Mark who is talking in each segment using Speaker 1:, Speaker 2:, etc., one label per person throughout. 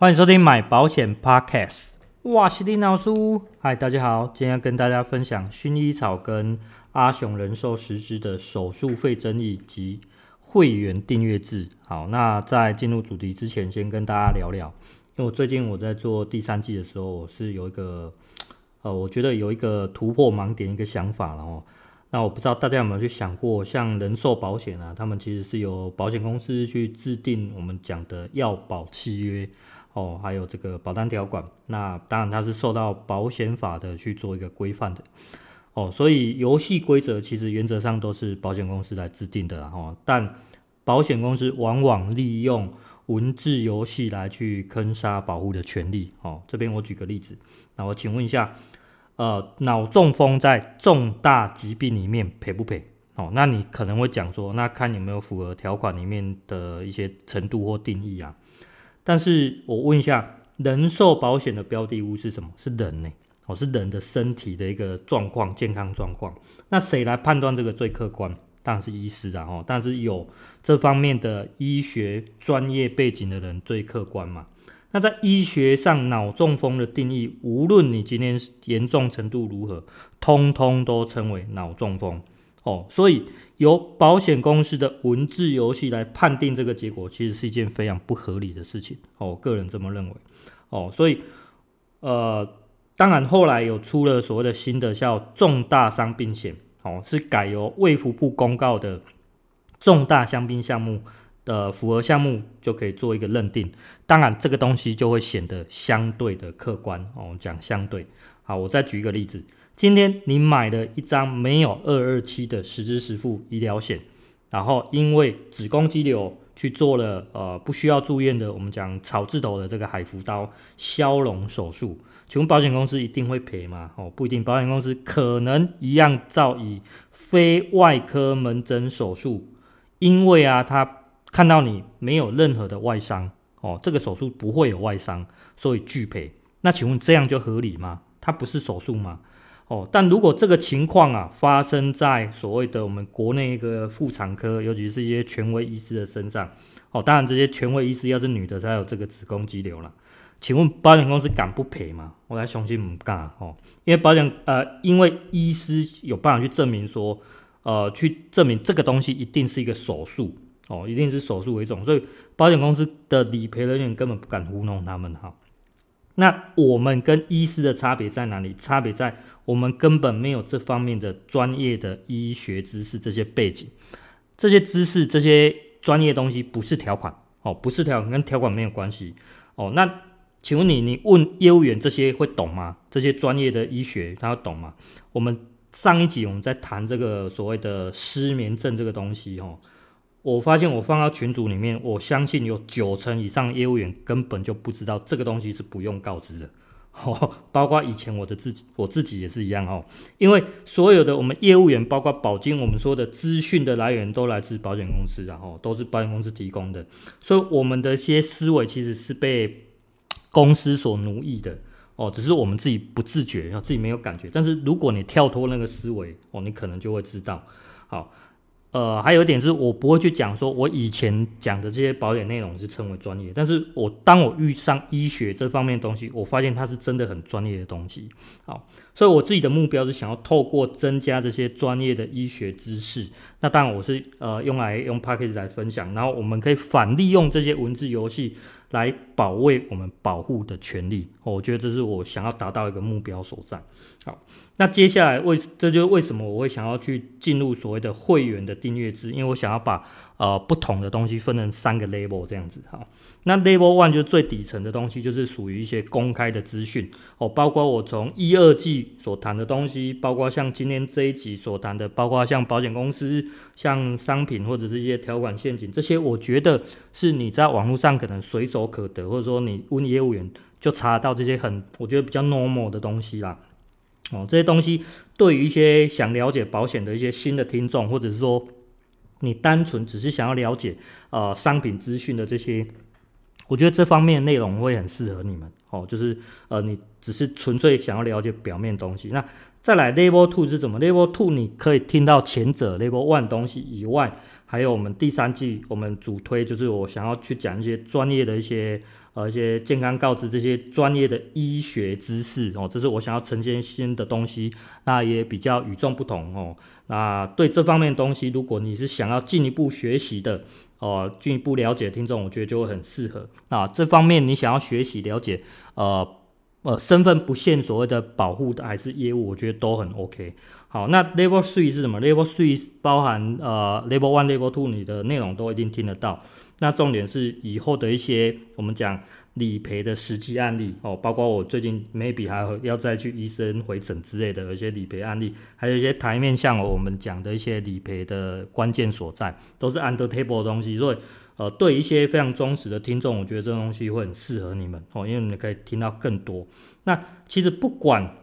Speaker 1: 欢迎收听买保险 Podcast，我是林老师。嗨，大家好，今天要跟大家分享薰衣草跟阿雄人寿实施的手术费争议及会员订阅制。好，那在进入主题之前，先跟大家聊聊，因为我最近我在做第三季的时候，我是有一个呃，我觉得有一个突破盲点一个想法了哦。那我不知道大家有没有去想过，像人寿保险啊，他们其实是由保险公司去制定我们讲的要保契约。哦，还有这个保单条款，那当然它是受到保险法的去做一个规范的哦，所以游戏规则其实原则上都是保险公司来制定的哦，但保险公司往往利用文字游戏来去坑杀保护的权利哦。这边我举个例子，那我请问一下，呃，脑中风在重大疾病里面赔不赔？哦，那你可能会讲说，那看有没有符合条款里面的一些程度或定义啊？但是我问一下，人寿保险的标的物是什么？是人呢、哦，是人的身体的一个状况、健康状况。那谁来判断这个最客观？当然是医师啊！哦，但是有这方面的医学专业背景的人最客观嘛？那在医学上，脑中风的定义，无论你今天严重程度如何，通通都称为脑中风。哦，所以由保险公司的文字游戏来判定这个结果，其实是一件非常不合理的事情。哦，我个人这么认为。哦，所以呃，当然后来有出了所谓的新的叫重大伤病险，哦，是改由卫福部公告的重大伤病项目的符合项目就可以做一个认定。当然，这个东西就会显得相对的客观。哦，讲相对。好，我再举一个例子。今天你买了一张没有二二七的实支实付医疗险，然后因为子宫肌瘤去做了呃不需要住院的，我们讲草字头的这个海扶刀消融手术，请问保险公司一定会赔吗？哦，不一定，保险公司可能一样照以非外科门诊手术，因为啊他看到你没有任何的外伤，哦，这个手术不会有外伤，所以拒赔。那请问这样就合理吗？它不是手术吗？哦，但如果这个情况啊发生在所谓的我们国内一个妇产科，尤其是一些权威医师的身上，哦，当然这些权威医师要是女的才有这个子宫肌瘤了，请问保险公司敢不赔吗？我来相信不敢哦，因为保险呃，因为医师有办法去证明说，呃，去证明这个东西一定是一个手术哦，一定是手术为重，所以保险公司的理赔人员根本不敢糊弄他们哈。那我们跟医师的差别在哪里？差别在我们根本没有这方面的专业的医学知识，这些背景、这些知识、这些专业东西不是条款哦，不是条款，跟条款没有关系哦。那请问你，你问业务员这些会懂吗？这些专业的医学他会懂吗？我们上一集我们在谈这个所谓的失眠症这个东西哦。我发现我放到群组里面，我相信有九成以上业务员根本就不知道这个东西是不用告知的，哦，包括以前我的自己，我自己也是一样哦。因为所有的我们业务员，包括保金，我们说的资讯的来源都来自保险公司，然后都是保险公司提供的，所以我们的一些思维其实是被公司所奴役的哦，只是我们自己不自觉，然后自己没有感觉。但是如果你跳脱那个思维哦，你可能就会知道，好。呃，还有一点是我不会去讲说，我以前讲的这些保险内容是称为专业，但是我当我遇上医学这方面的东西，我发现它是真的很专业的东西。好，所以我自己的目标是想要透过增加这些专业的医学知识，那当然我是呃用来用 package 来分享，然后我们可以反利用这些文字游戏。来保卫我们保护的权利，我觉得这是我想要达到一个目标所在。好，那接下来为这就是为什么我会想要去进入所谓的会员的订阅制，因为我想要把呃不同的东西分成三个 label 这样子。好，那 level one 就最底层的东西，就是属于一些公开的资讯哦，包括我从一二季所谈的东西，包括像今天这一集所谈的，包括像保险公司、像商品或者是一些条款陷阱，这些我觉得是你在网络上可能随手。可得，或者说你问业务员就查到这些很我觉得比较 normal 的东西啦。哦，这些东西对于一些想了解保险的一些新的听众，或者是说你单纯只是想要了解呃商品资讯的这些，我觉得这方面内容会很适合你们。哦，就是呃你只是纯粹想要了解表面东西。那再来 Level Two 是什么？Level Two 你可以听到前者 Level One 东西以外。还有我们第三季我们主推就是我想要去讲一些专业的一些呃一些健康告知这些专业的医学知识哦，这是我想要呈现新的东西，那也比较与众不同哦。那对这方面东西，如果你是想要进一步学习的哦，进一步了解听众，我觉得就会很适合。那这方面你想要学习了解呃。呃，身份不限所谓的保护的还是业务，我觉得都很 OK。好，那 Level Three 是什么？Level Three 包含呃 Level One、Level Two，你的内容都一定听得到。那重点是以后的一些我们讲理赔的实际案例哦，包括我最近 maybe 还要再去医生回诊之类的有一些理赔案例，还有一些台面像我们讲的一些理赔的关键所在，都是 under table 的东西，所以。呃，对一些非常忠实的听众，我觉得这东西会很适合你们哦，因为你可以听到更多。那其实不管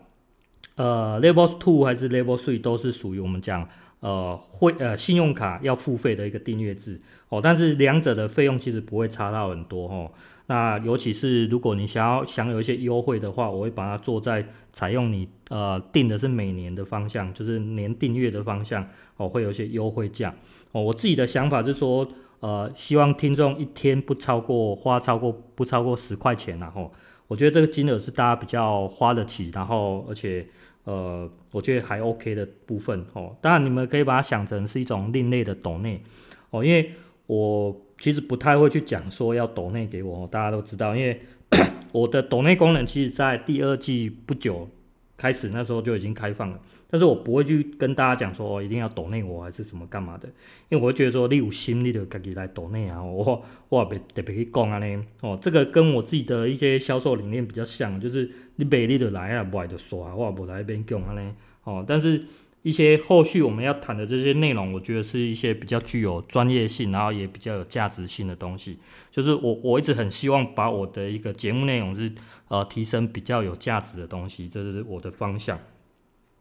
Speaker 1: 呃 Level Two 还是 Level Three，都是属于我们讲呃会呃信用卡要付费的一个订阅制哦，但是两者的费用其实不会差到很多哦。那尤其是如果你想要享有一些优惠的话，我会把它做在采用你呃定的是每年的方向，就是年订阅的方向哦，会有一些优惠价哦。我自己的想法是说。呃，希望听众一天不超过花超过不超过十块钱，然后我觉得这个金额是大家比较花得起，然后而且呃，我觉得还 OK 的部分哦。当然你们可以把它想成是一种另类的抖内哦，因为我其实不太会去讲说要抖内给我，大家都知道，因为 我的抖内功能其实在第二季不久。开始那时候就已经开放了，但是我不会去跟大家讲说哦，一定要抖内我还是什么干嘛的，因为我会觉得说你有心你就自己来抖内啊，我我也别特别去讲啊呢，哦，这个跟我自己的一些销售理念比较像，就是你买你就来啊，不来就刷，我也不来边讲啊呢，哦，但是。一些后续我们要谈的这些内容，我觉得是一些比较具有专业性，然后也比较有价值性的东西。就是我我一直很希望把我的一个节目内容是呃提升比较有价值的东西，这是我的方向。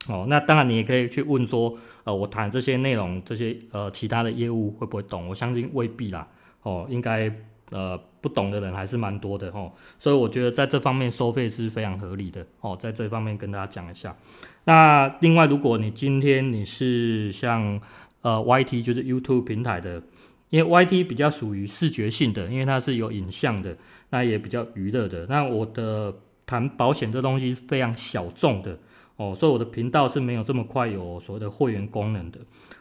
Speaker 1: 哦，那当然你也可以去问说，呃，我谈这些内容，这些呃其他的业务会不会懂？我相信未必啦。哦，应该呃不懂的人还是蛮多的哦。所以我觉得在这方面收费是非常合理的。哦，在这方面跟大家讲一下。那另外，如果你今天你是像呃 YT 就是 YouTube 平台的，因为 YT 比较属于视觉性的，因为它是有影像的，那也比较娱乐的。那我的谈保险这东西非常小众的哦，所以我的频道是没有这么快有所谓的会员功能的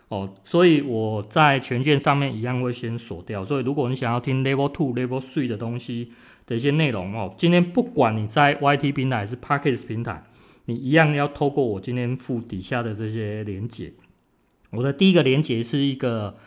Speaker 1: 哦，所以我在权健上面一样会先锁掉。所以如果你想要听 Level Two、Level Three 的东西的一些内容哦，今天不管你在 YT 平台还是 Podcast 平台。你一样要透过我今天附底下的这些连结，我的第一个连结是一个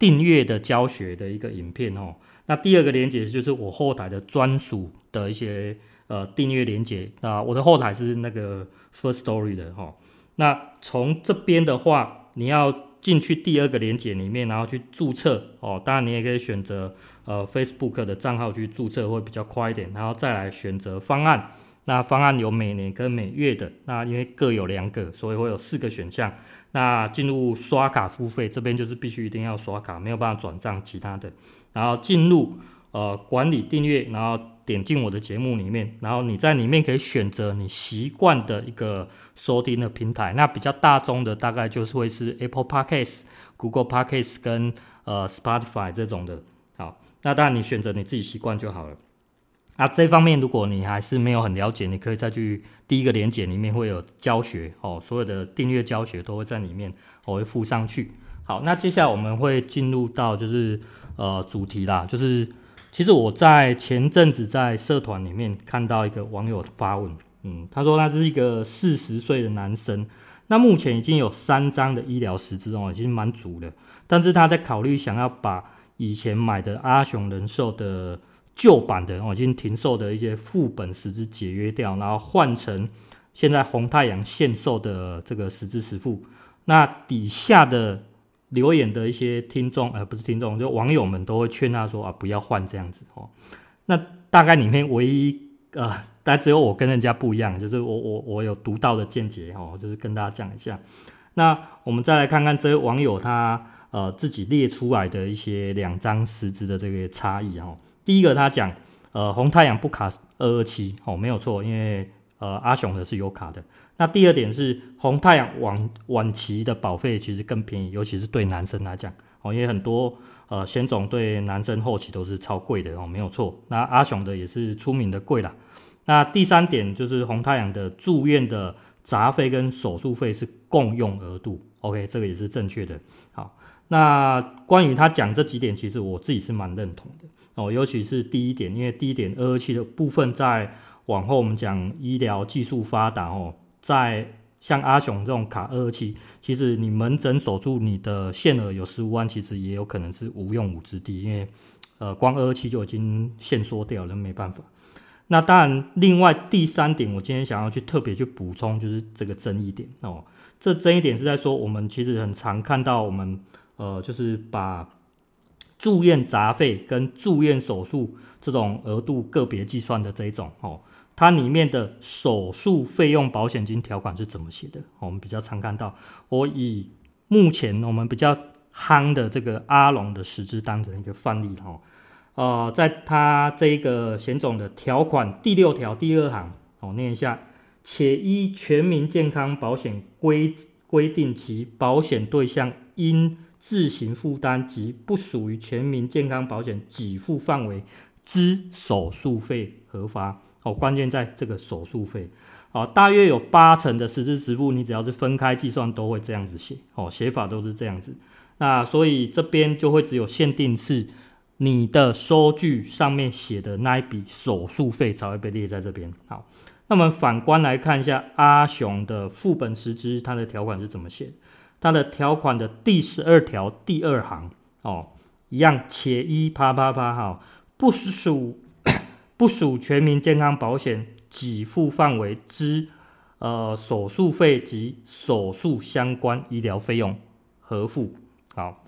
Speaker 1: 订阅的教学的一个影片哦，那第二个连结就是我后台的专属的一些呃订阅连接啊，我的后台是那个 First Story 的哈，那从这边的话，你要进去第二个连接里面，然后去注册哦，当然你也可以选择呃 Facebook 的账号去注册会比较快一点，然后再来选择方案。那方案有每年跟每月的，那因为各有两个，所以会有四个选项。那进入刷卡付费这边就是必须一定要刷卡，没有办法转账其他的。然后进入呃管理订阅，然后点进我的节目里面，然后你在里面可以选择你习惯的一个收听的平台。那比较大众的大概就是会是 Apple Podcasts、Google Podcasts 跟呃 Spotify 这种的。好，那当然你选择你自己习惯就好了。那、这方面，如果你还是没有很了解，你可以再去第一个连结里面会有教学哦，所有的订阅教学都会在里面，我会附上去。好，那接下来我们会进入到就是呃主题啦，就是其实我在前阵子在社团里面看到一个网友发问，嗯，他说他是一个四十岁的男生，那目前已经有三张的医疗实支哦，已经蛮足了，但是他在考虑想要把以前买的阿雄人寿的。旧版的我已经停售的一些副本实支解约掉，然后换成现在红太阳限售的这个实支实付。那底下的留言的一些听众，呃，不是听众，就网友们都会劝他说啊，不要换这样子哦。那大概里面唯一呃，但只有我跟人家不一样，就是我我我有独到的见解哦，就是跟大家讲一下。那我们再来看看这位网友他呃自己列出来的一些两张实支的这个差异哦。第一个他讲，呃，红太阳不卡二二七哦，没有错，因为呃阿雄的是有卡的。那第二点是红太阳晚晚期的保费其实更便宜，尤其是对男生来讲哦，因为很多呃险种对男生后期都是超贵的哦，没有错。那阿雄的也是出名的贵啦。那第三点就是红太阳的住院的杂费跟手术费是共用额度，OK，这个也是正确的。好，那关于他讲这几点，其实我自己是蛮认同的哦，尤其是第一点，因为第一点二二七的部分，在往后我们讲医疗技术发达哦，在像阿雄这种卡二二七，其实你门诊手术你的限额有十五万，其实也有可能是无用武之地，因为呃光二二七就已经限缩掉了，没办法。那当然，另外第三点，我今天想要去特别去补充，就是这个争议点哦。这争议点是在说，我们其实很常看到，我们呃，就是把住院杂费跟住院手术这种额度个别计算的这一种哦，它里面的手术费用保险金条款是怎么写的？我们比较常看到，我以目前我们比较夯的这个阿龙的实支当成一个范例哈。呃，在它这个险种的条款第六条第二行，我、念一下，且依全民健康保险规规定，其保险对象应自行负担及不属于全民健康保险给付范围之手术费合法。哦，关键在这个手术费。哦，大约有八成的实质支付，你只要是分开计算，都会这样子写。哦，写法都是这样子。那所以这边就会只有限定是。你的收据上面写的那一笔手术费才会被列在这边。好，那么反观来看一下阿雄的副本实支，它的条款是怎么写？它的条款的第十二条第二行哦，一样，且一啪啪啪哈，不属不属全民健康保险给付范围之呃手术费及手术相关医疗费用核付。好。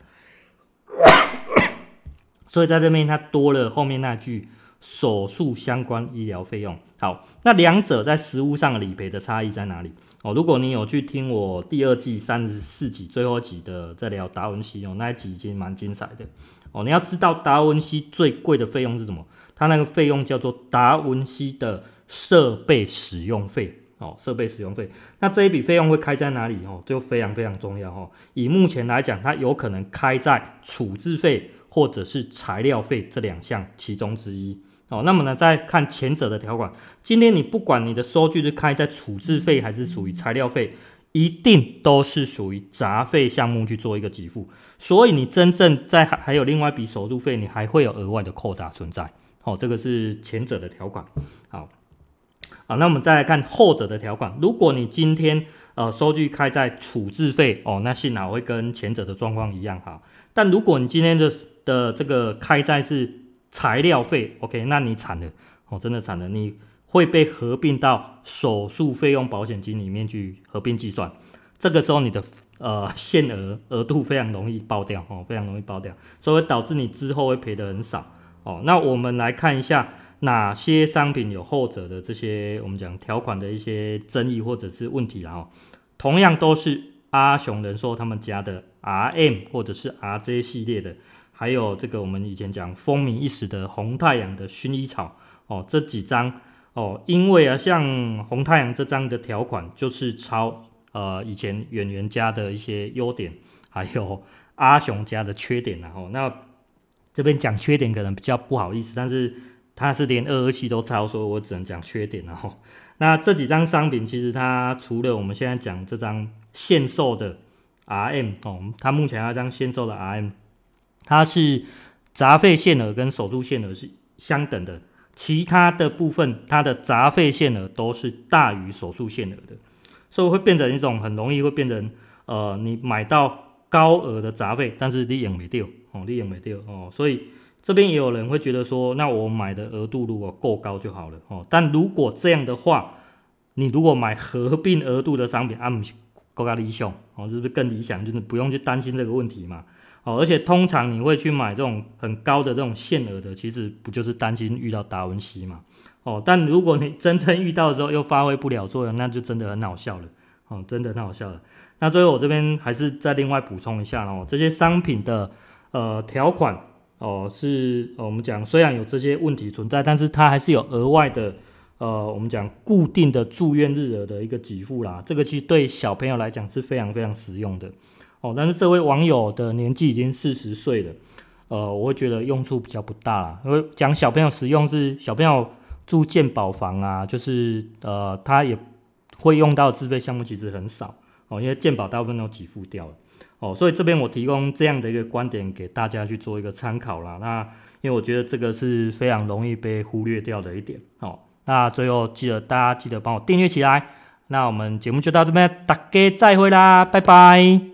Speaker 1: 所以在这边，它多了后面那句手术相关医疗费用。好，那两者在实务上理赔的差异在哪里？哦，如果你有去听我第二季三十四集最后一集的在聊达文西哦，那一集已经蛮精彩的哦。你要知道达文西最贵的费用是什么？它那个费用叫做达文西的设备使用费哦，设备使用费。那这一笔费用会开在哪里？哦，就非常非常重要哦。以目前来讲，它有可能开在处置费。或者是材料费这两项其中之一哦，那么呢，再看前者的条款，今天你不管你的收据是开在处置费还是属于材料费，一定都是属于杂费项目去做一个给付，所以你真正在还还有另外一笔手术费，你还会有额外的扣打存在。哦，这个是前者的条款。好，好，那我们再来看后者的条款，如果你今天呃收据开在处置费哦，那幸好会跟前者的状况一样哈，但如果你今天的的这个开在是材料费，OK，那你惨了。哦，真的惨了，你会被合并到手术费用保险金里面去合并计算，这个时候你的呃限额额度非常容易爆掉哦，非常容易爆掉，所以会导致你之后会赔得很少哦。那我们来看一下哪些商品有后者的这些我们讲条款的一些争议或者是问题啦哦，同样都是阿雄人寿他们家的 RM 或者是 RJ 系列的。还有这个，我们以前讲风靡一时的红太阳的薰衣草哦，这几张哦，因为啊，像红太阳这张的条款就是抄呃以前远源家的一些优点，还有阿雄家的缺点然后、那这边讲缺点可能比较不好意思，但是他是连二二七都抄，所以我只能讲缺点然后、那这几张商品其实它除了我们现在讲这张限售的 RM 哦，它目前那张限售的 RM。它是杂费限额跟手术限额是相等的，其他的部分它的杂费限额都是大于手术限额的，所以会变成一种很容易会变成呃，你买到高额的杂费，但是你用没掉哦，你用没掉哦，所以这边也有人会觉得说，那我买的额度如果够高就好了哦，但如果这样的话，你如果买合并额度的商品，啊不是更加理想哦，是不是更理想？就是不用去担心这个问题嘛。哦，而且通常你会去买这种很高的这种限额的，其实不就是担心遇到达文西嘛？哦，但如果你 真正遇到的时候又发挥不了作用，那就真的很好笑了。哦，真的很好笑了。那最后我这边还是再另外补充一下哦，这些商品的呃条款哦是、哦、我们讲虽然有这些问题存在，但是它还是有额外的呃我们讲固定的住院日额的一个给付啦。这个其实对小朋友来讲是非常非常实用的。哦，但是这位网友的年纪已经四十岁了，呃，我会觉得用处比较不大啦。因为讲小朋友使用是小朋友住健保房啊，就是呃，他也会用到自费项目其实很少哦，因为健保大部分都给付掉了哦，所以这边我提供这样的一个观点给大家去做一个参考啦。那因为我觉得这个是非常容易被忽略掉的一点哦。那最后记得大家记得帮我订阅起来。那我们节目就到这边，大家再会啦，拜拜。